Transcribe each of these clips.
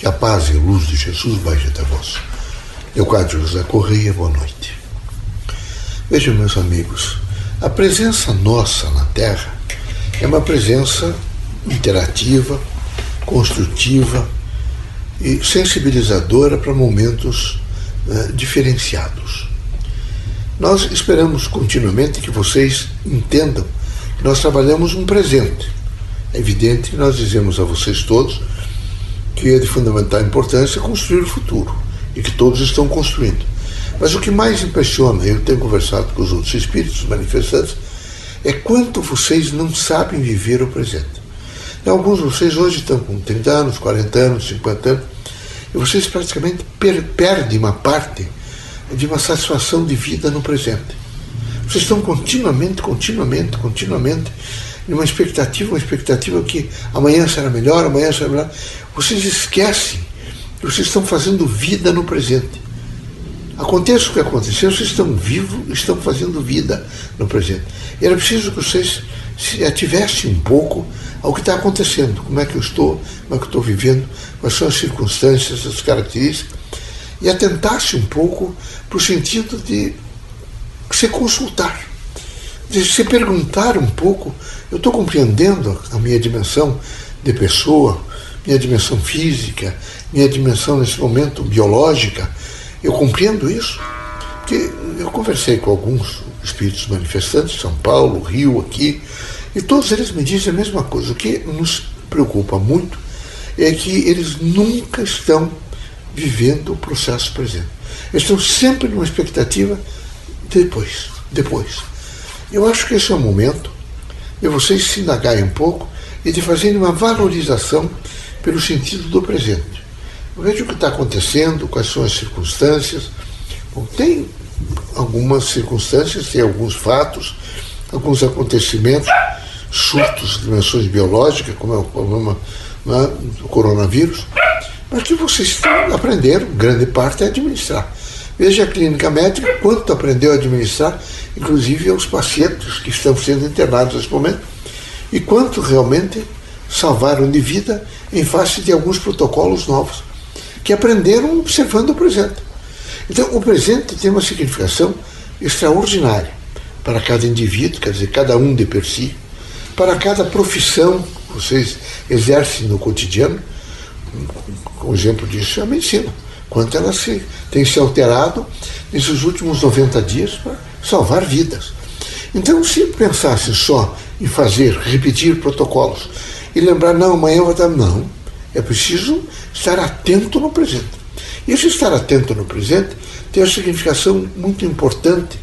Que a paz e a luz de Jesus baixe até vós. Leocádio José Correia, boa noite. Vejam, meus amigos, a presença nossa na Terra é uma presença interativa, construtiva e sensibilizadora para momentos uh, diferenciados. Nós esperamos continuamente que vocês entendam que nós trabalhamos um presente. É evidente que nós dizemos a vocês todos que é de fundamental importância construir o futuro e que todos estão construindo. Mas o que mais impressiona, eu tenho conversado com os outros espíritos manifestantes, é quanto vocês não sabem viver o presente. Alguns de vocês hoje estão com 30 anos, 40 anos, 50 anos, e vocês praticamente per perdem uma parte de uma satisfação de vida no presente. Vocês estão continuamente, continuamente, continuamente numa expectativa, uma expectativa que amanhã será melhor, amanhã será melhor. Vocês esquecem que vocês estão fazendo vida no presente. Aconteça o que acontecer, vocês estão vivos, estão fazendo vida no presente. E era preciso que vocês se ativessem um pouco ao que está acontecendo, como é que eu estou, como é que eu estou vivendo, quais são as circunstâncias, as características, e atentasse um pouco para o sentido de se consultar, se perguntar um pouco, eu estou compreendendo a minha dimensão de pessoa, minha dimensão física, minha dimensão nesse momento biológica, eu compreendo isso? Porque eu conversei com alguns espíritos manifestantes, São Paulo, Rio, aqui, e todos eles me dizem a mesma coisa. O que nos preocupa muito é que eles nunca estão vivendo o processo presente. Eles estão sempre numa expectativa depois, depois. Eu acho que esse é o momento de vocês se indagarem um pouco e de fazerem uma valorização pelo sentido do presente. Veja o que está acontecendo, quais são as circunstâncias. Bom, tem algumas circunstâncias, tem alguns fatos, alguns acontecimentos, surtos de dimensões biológicas, como é o problema né, do coronavírus, mas que vocês aprenderam, grande parte, a administrar. Veja a clínica médica, quanto aprendeu a administrar, inclusive aos pacientes que estão sendo internados nesse momento, e quanto realmente salvaram de vida em face de alguns protocolos novos que aprenderam observando o presente. Então, o presente tem uma significação extraordinária para cada indivíduo, quer dizer, cada um de per si, para cada profissão que vocês exercem no cotidiano. Um exemplo disso é a medicina. Quanto ela se, tem se alterado nesses últimos 90 dias para salvar vidas. Então, se pensasse só em fazer, repetir protocolos e lembrar, não, amanhã vai dar. Não é preciso estar atento no presente. E esse estar atento no presente tem uma significação muito importante,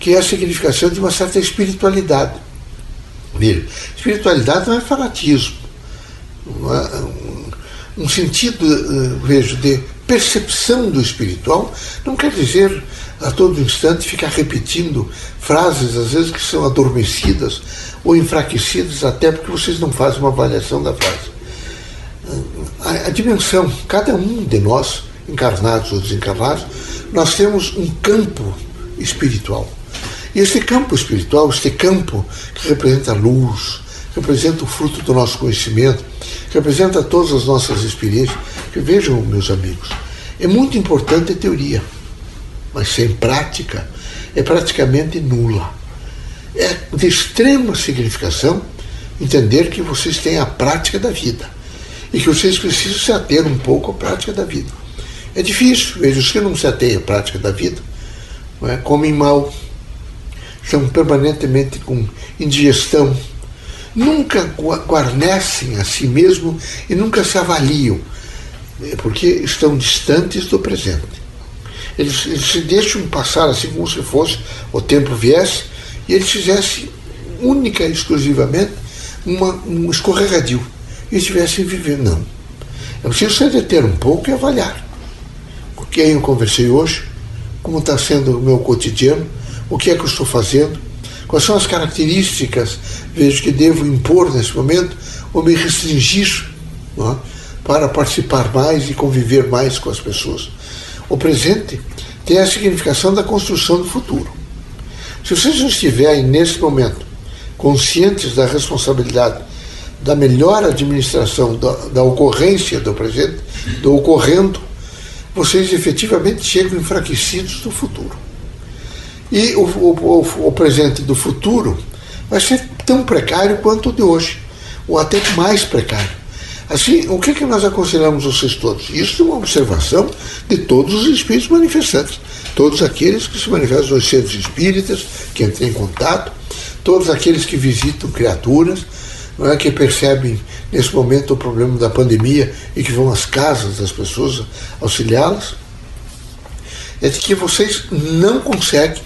que é a significação de uma certa espiritualidade. Veja, espiritualidade não é fanatismo. É um sentido, eh, vejo, de percepção do espiritual não quer dizer a todo instante ficar repetindo frases, às vezes que são adormecidas ou enfraquecidas, até porque vocês não fazem uma avaliação da frase a, a dimensão, cada um de nós, encarnados ou desencarnados, nós temos um campo espiritual. E este campo espiritual, este campo que representa a luz, representa o fruto do nosso conhecimento, representa todas as nossas experiências, que vejam, meus amigos, é muito importante a teoria, mas sem prática é praticamente nula. É de extrema significação entender que vocês têm a prática da vida e que vocês precisam se ater um pouco à prática da vida. É difícil, os que não se atêm à prática da vida é? comem mal, estão permanentemente com indigestão, nunca guarnecem a si mesmo e nunca se avaliam, porque estão distantes do presente. Eles, eles se deixam passar assim como se fosse o tempo viesse e eles fizessem única e exclusivamente uma, um escorregadio e estivessem vivendo. Não. É preciso se deter um pouco e avaliar. Com quem eu conversei hoje, como está sendo o meu cotidiano, o que é que eu estou fazendo, quais são as características, vejo que devo impor nesse momento, ou me restringir é? Para participar mais e conviver mais com as pessoas. O presente tem a significação da construção do futuro. Se vocês não estiverem nesse momento conscientes da responsabilidade da melhor administração da, da ocorrência do presente, do ocorrendo, vocês efetivamente chegam enfraquecidos do futuro. E o, o, o, presente do futuro vai ser tão precário quanto o de hoje, ou até mais precário. Assim, o que, que nós aconselhamos vocês todos? Isso é uma observação de todos os espíritos manifestantes, todos aqueles que se manifestam nos centros espíritas, que entram em contato, todos aqueles que visitam criaturas, não é, que percebem nesse momento o problema da pandemia e que vão às casas das pessoas auxiliá-las, é de que vocês não conseguem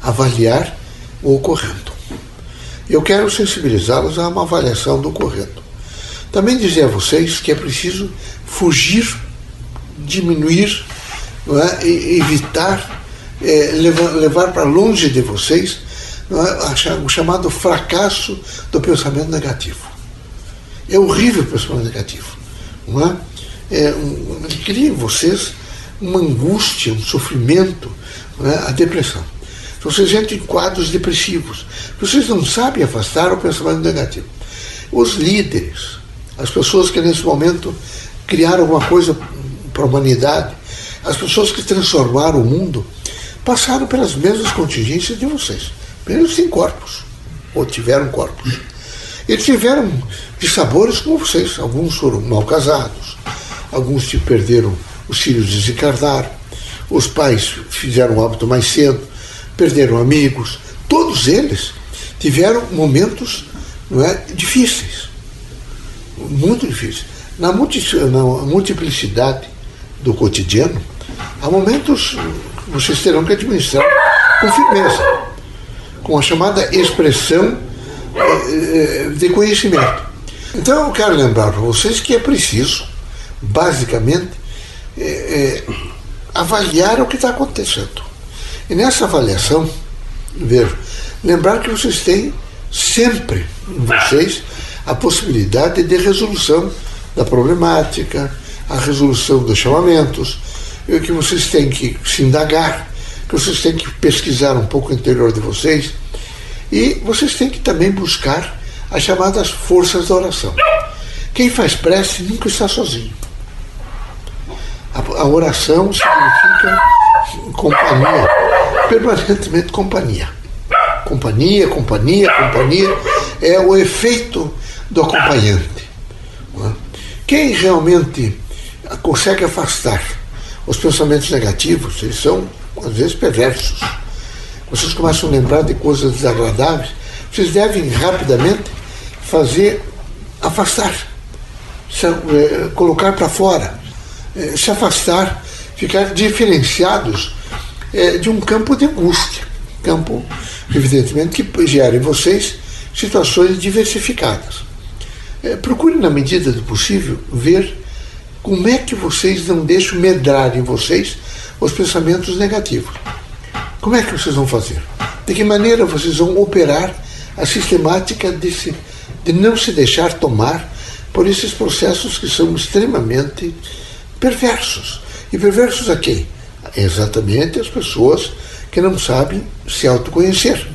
avaliar o ocorrendo. Eu quero sensibilizá-los a uma avaliação do ocorrendo. Também dizer a vocês que é preciso fugir, diminuir, é, evitar, é, levar, levar para longe de vocês é, o chamado fracasso do pensamento negativo. É horrível o pensamento negativo. Não é? É, um, cria em vocês uma angústia, um sofrimento, é? a depressão. Vocês entram em quadros depressivos. Vocês não sabem afastar o pensamento negativo. Os líderes, as pessoas que nesse momento criaram alguma coisa para a humanidade, as pessoas que transformaram o mundo, passaram pelas mesmas contingências de vocês. Eles têm corpos, ou tiveram corpos. Eles tiveram de sabores como vocês. Alguns foram mal casados, alguns perderam os filhos desencarnaram, os pais fizeram o hábito mais cedo, perderam amigos. Todos eles tiveram momentos não é, difíceis, muito difíceis. Na, multiplicidade do cotidiano, há momentos que vocês terão que administrar com firmeza, com a chamada expressão eh, de conhecimento. Então eu quero lembrar para vocês que é preciso, basicamente, é, é, avaliar o que está acontecendo. E nessa avaliação, ver, lembrar que vocês têm sempre em vocês a possibilidade de resolução da problemática, a resolução dos chamamentos, e que vocês têm que se indagar, que vocês têm que pesquisar um pouco o interior de vocês, e vocês têm que também buscar as chamadas forças da oração. Quem faz prece nunca está sozinho. A, oração significa companhia, permanentemente companhia. Companhia, companhia, companhia é o efeito do acompanhante. É? Quem realmente consegue afastar os pensamentos negativos, eles são às vezes perversos. Vocês começam a lembrar de coisas desagradáveis, vocês devem rapidamente fazer afastar, eh, colocar para fora, eh, se afastar, ficar diferenciados eh, de um campo de angústia, campo, evidentemente, que gera em vocês situações diversificadas. Procure, na medida do possível, ver como é que vocês não deixam medrar em vocês os pensamentos negativos. Como é que vocês vão fazer? De que maneira vocês vão operar a sistemática de, se, de não se deixar tomar por esses processos que são extremamente perversos. E perversos a quem? Exatamente as pessoas que não sabem se autoconhecer,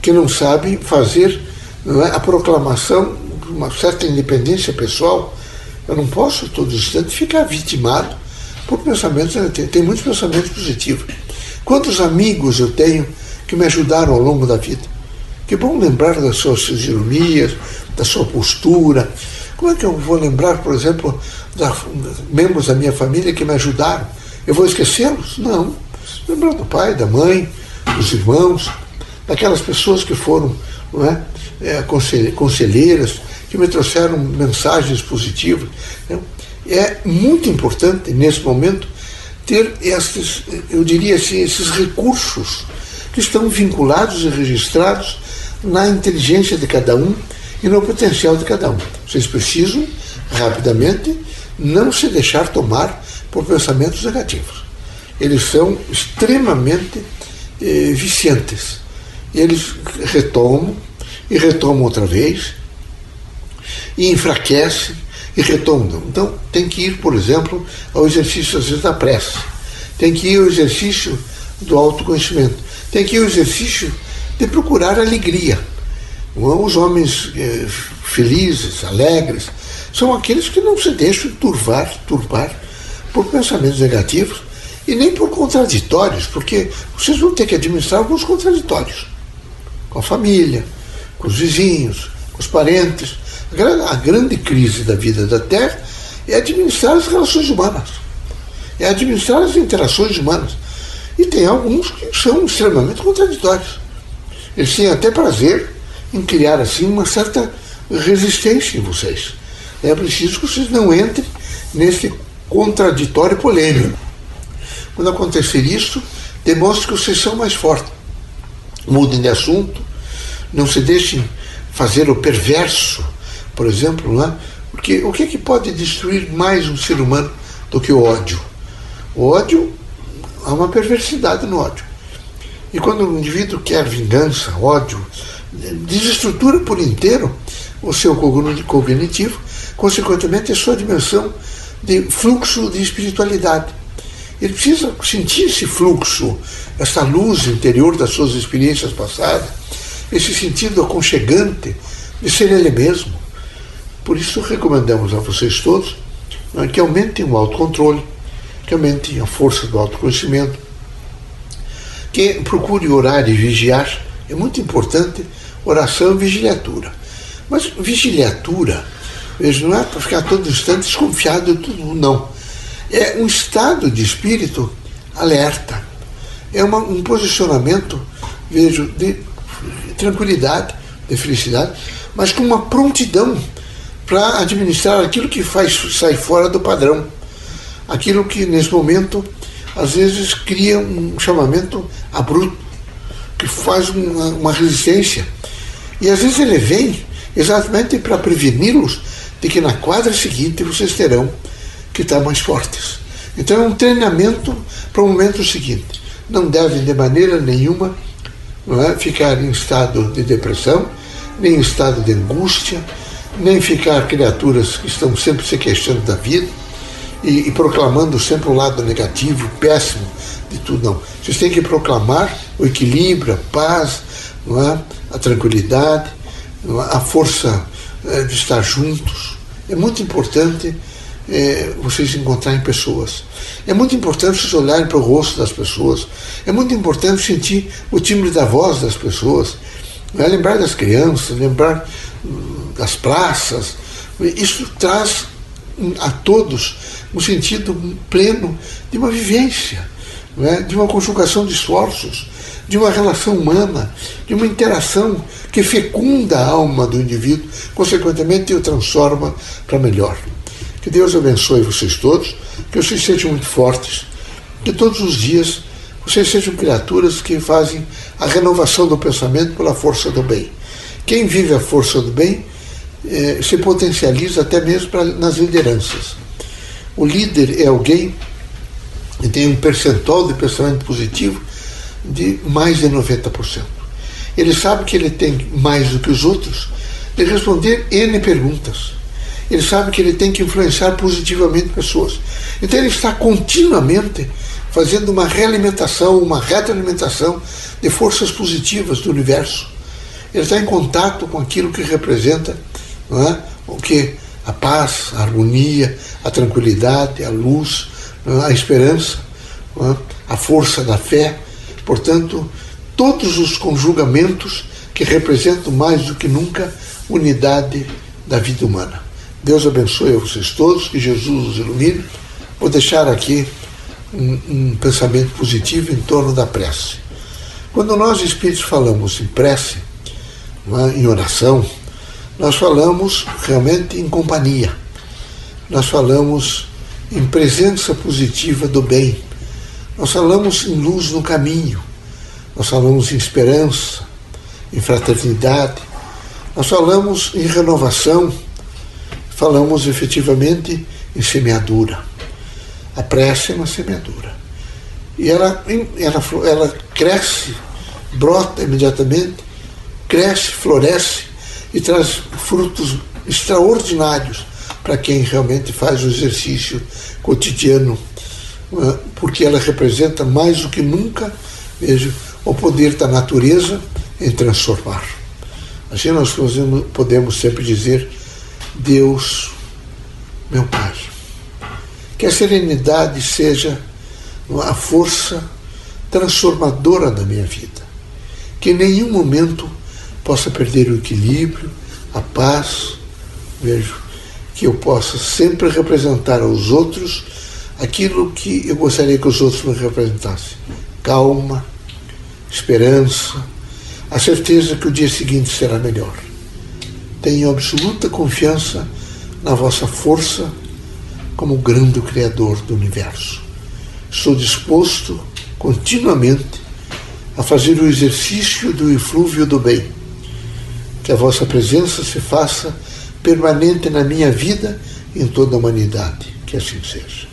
que não sabem fazer não é, a proclamação uma certa independência pessoal. Eu não posso, todo instante, ficar vitimado por pensamentos negativos. Tem muitos pensamentos positivos. Quantos amigos eu tenho que me ajudaram ao longo da vida? Que bom lembrar das suas fisionomias, da sua postura. Como é que eu vou lembrar, por exemplo, da, membros da minha família que me ajudaram? Eu vou esquecê-los? Não. Lembrar do pai, da mãe, dos irmãos, daquelas pessoas que foram não é, é, conselheiras, que me trouxeram mensagens positivas. Né? É muito importante, nesse momento, ter estes, eu diria assim, esses recursos que estão vinculados e registrados na inteligência de cada um e no potencial de cada um. Vocês precisam, rapidamente, não se deixar tomar por pensamentos negativos. Eles são extremamente eh, viciantes. Eles retomam e retomam outra vez e enfraquecem e retomam. Então, tem que ir, por exemplo, ao exercício às vezes da prece. Tem que ir ao exercício do autoconhecimento. Tem que ir ao exercício de procurar alegria. Os homens eh, felizes, alegres, são aqueles que não se deixam turvar, turbar por pensamentos negativos e nem por contraditórios, porque vocês vão ter que administrar alguns contraditórios com a família, com os vizinhos, com os parentes. A grande crise da vida da Terra é administrar as relações humanas, é administrar as interações humanas. E tem alguns que são extremamente contraditórios. Eles têm até prazer em criar assim uma certa resistência em vocês. É preciso que vocês não entrem nesse contraditório polêmico. Quando acontecer isso, demonstre que vocês são mais fortes. Mudem de assunto, não se deixem fazer o perverso, por exemplo, é? porque o que, é que pode destruir mais um ser humano do que o ódio? O ódio, há uma perversidade no ódio. E quando o indivíduo quer vingança, ódio, desestrutura por inteiro o seu cognitivo, consequentemente a sua dimensão de fluxo de espiritualidade. Ele precisa sentir esse fluxo, essa luz interior das suas experiências passadas, esse sentido aconchegante de ser ele mesmo. Por isso recomendamos a vocês todos né, que aumentem o autocontrole, que aumentem a força do autoconhecimento, que procure orar e vigiar. É muito importante oração e vigiliatura. Mas vigiliatura, veja, não é para ficar todo instante desconfiado de tudo, não. É um estado de espírito alerta. É uma, um posicionamento, vejo, de tranquilidade, de felicidade, mas com uma prontidão para administrar aquilo que faz sair fora do padrão. Aquilo que, nesse momento, às vezes cria um chamamento abrupto, que faz uma, uma resistência. E às vezes ele vem exatamente para preveni-los de que na quadra seguinte vocês terão que estar mais fortes. Então é um treinamento para o momento seguinte. Não devem de maneira nenhuma é, ficar em estado de depressão, nem em estado de angústia, nem ficar criaturas que estão sempre se queixando da vida e, e proclamando sempre o lado negativo, péssimo de tudo. Não. Vocês têm que proclamar o equilíbrio, a paz, não é? a tranquilidade, é? a força é, de estar juntos. É muito importante é, vocês encontrarem pessoas. É muito importante vocês olharem para o rosto das pessoas. É muito importante sentir o timbre da voz das pessoas. É? Lembrar das crianças, lembrar hum, das praças. Isso traz a todos um sentido pleno de uma vivência, é? de uma conjugação de esforços, de uma relação humana, de uma interação que fecunda a alma do indivíduo, consequentemente o transforma para melhor. Que Deus abençoe vocês todos, que vocês sejam muito fortes, que todos os dias vocês sejam criaturas que fazem a renovação do pensamento pela força do bem. Quem vive a força do bem eh, se potencializa até mesmo pra, nas lideranças. O líder é alguém que tem um percentual de pensamento positivo de mais de 90%. Ele sabe que ele tem mais do que os outros de responder N perguntas. Ele sabe que ele tem que influenciar positivamente pessoas. Então ele está continuamente fazendo uma realimentação, uma retroalimentação de forças positivas do universo. Ele está em contato com aquilo que representa não é? o que a paz, a harmonia, a tranquilidade, a luz, é? a esperança, é? a força da fé. Portanto, todos os conjugamentos que representam mais do que nunca unidade da vida humana. Deus abençoe a vocês todos, que Jesus os ilumine. Vou deixar aqui um, um pensamento positivo em torno da prece. Quando nós espíritos falamos em prece, é, em oração, nós falamos realmente em companhia. Nós falamos em presença positiva do bem. Nós falamos em luz no caminho. Nós falamos em esperança, em fraternidade. Nós falamos em renovação. Falamos efetivamente em semeadura. A prece é uma semeadura. E ela, ela, ela cresce, brota imediatamente, cresce, floresce e traz frutos extraordinários para quem realmente faz o exercício cotidiano, é? porque ela representa mais do que nunca, veja, o poder da natureza em transformar. Assim nós podemos sempre dizer: Deus, meu Pai. Que a serenidade seja a força transformadora da minha vida. Que em nenhum momento possa perder o equilíbrio, a paz. Vejo que eu possa sempre representar aos outros aquilo que eu gostaria que os outros me representassem: calma, esperança, a certeza que o dia seguinte será melhor. Tenho absoluta confiança na vossa força como grande Criador do universo. Estou disposto continuamente a fazer o exercício do eflúvio do bem. Que a vossa presença se faça permanente na minha vida e em toda a humanidade. Que assim seja.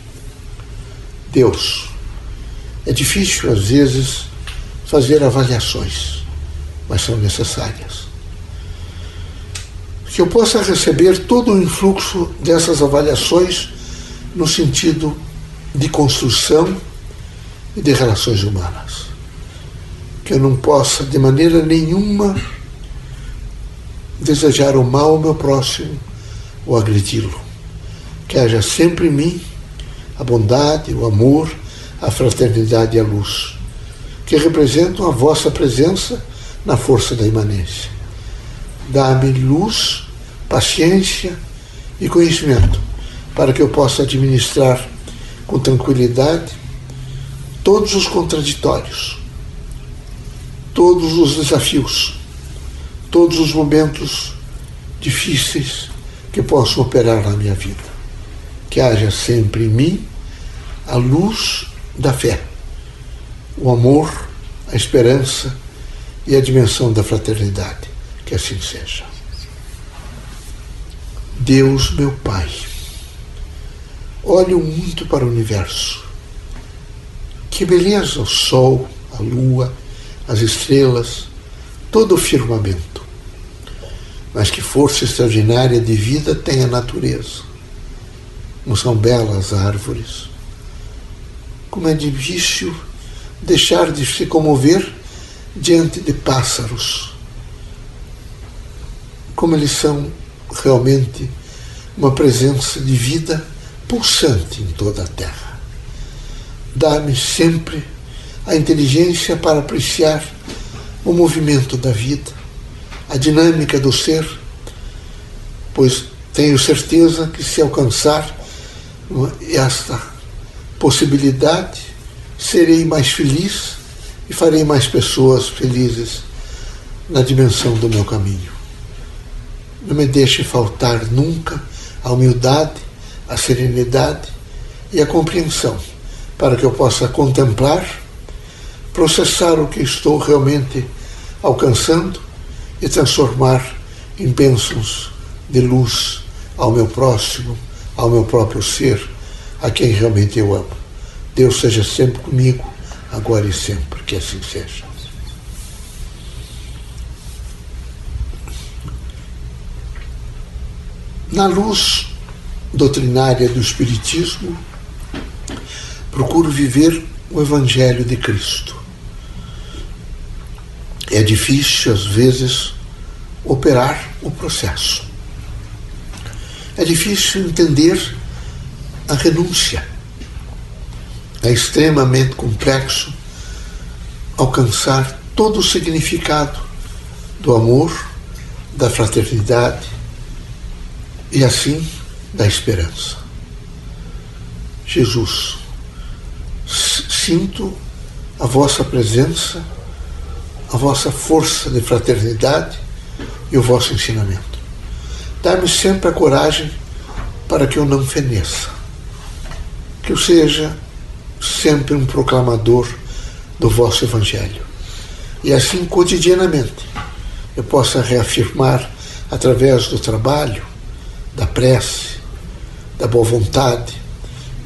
Deus, é difícil às vezes fazer avaliações, mas são necessárias. Que eu possa receber todo o influxo dessas avaliações no sentido de construção e de relações humanas. Que eu não possa, de maneira nenhuma, desejar o mal ao meu próximo ou agredi-lo. Que haja sempre em mim a bondade, o amor, a fraternidade e a luz, que representam a vossa presença na força da imanência. Dá-me luz, paciência e conhecimento para que eu possa administrar com tranquilidade todos os contraditórios, todos os desafios, todos os momentos difíceis que possam operar na minha vida. Que haja sempre em mim a luz da fé, o amor, a esperança e a dimensão da fraternidade. Que assim seja. Deus, meu Pai olho muito para o universo. Que beleza o sol, a lua, as estrelas, todo o firmamento. Mas que força extraordinária de vida tem a natureza. Como são belas árvores. Como é difícil deixar de se comover diante de pássaros. Como eles são realmente uma presença de vida pulsante em toda a terra. Dá-me sempre a inteligência para apreciar o movimento da vida, a dinâmica do ser, pois tenho certeza que se alcançar esta possibilidade, serei mais feliz e farei mais pessoas felizes na dimensão do meu caminho. Não me deixe faltar nunca a humildade a serenidade e a compreensão, para que eu possa contemplar, processar o que estou realmente alcançando e transformar em bênçãos de luz ao meu próximo, ao meu próprio ser, a quem realmente eu amo. Deus seja sempre comigo, agora e sempre, que assim seja. Na luz doutrinária do Espiritismo, procuro viver o Evangelho de Cristo. É difícil, às vezes, operar o processo. É difícil entender a renúncia. É extremamente complexo alcançar todo o significado do amor, da fraternidade e assim da esperança. Jesus, sinto a vossa presença, a vossa força de fraternidade e o vosso ensinamento. Dá-me sempre a coragem para que eu não feneça, que eu seja sempre um proclamador do vosso Evangelho. E assim, cotidianamente, eu possa reafirmar, através do trabalho, da prece, da boa vontade,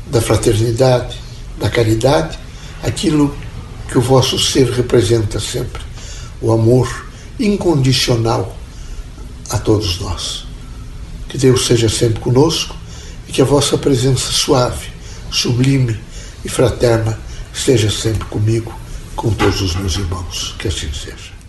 da fraternidade, da caridade, aquilo que o vosso ser representa sempre, o amor incondicional a todos nós. Que Deus seja sempre conosco e que a vossa presença suave, sublime e fraterna esteja sempre comigo, com todos os meus irmãos. Que assim seja.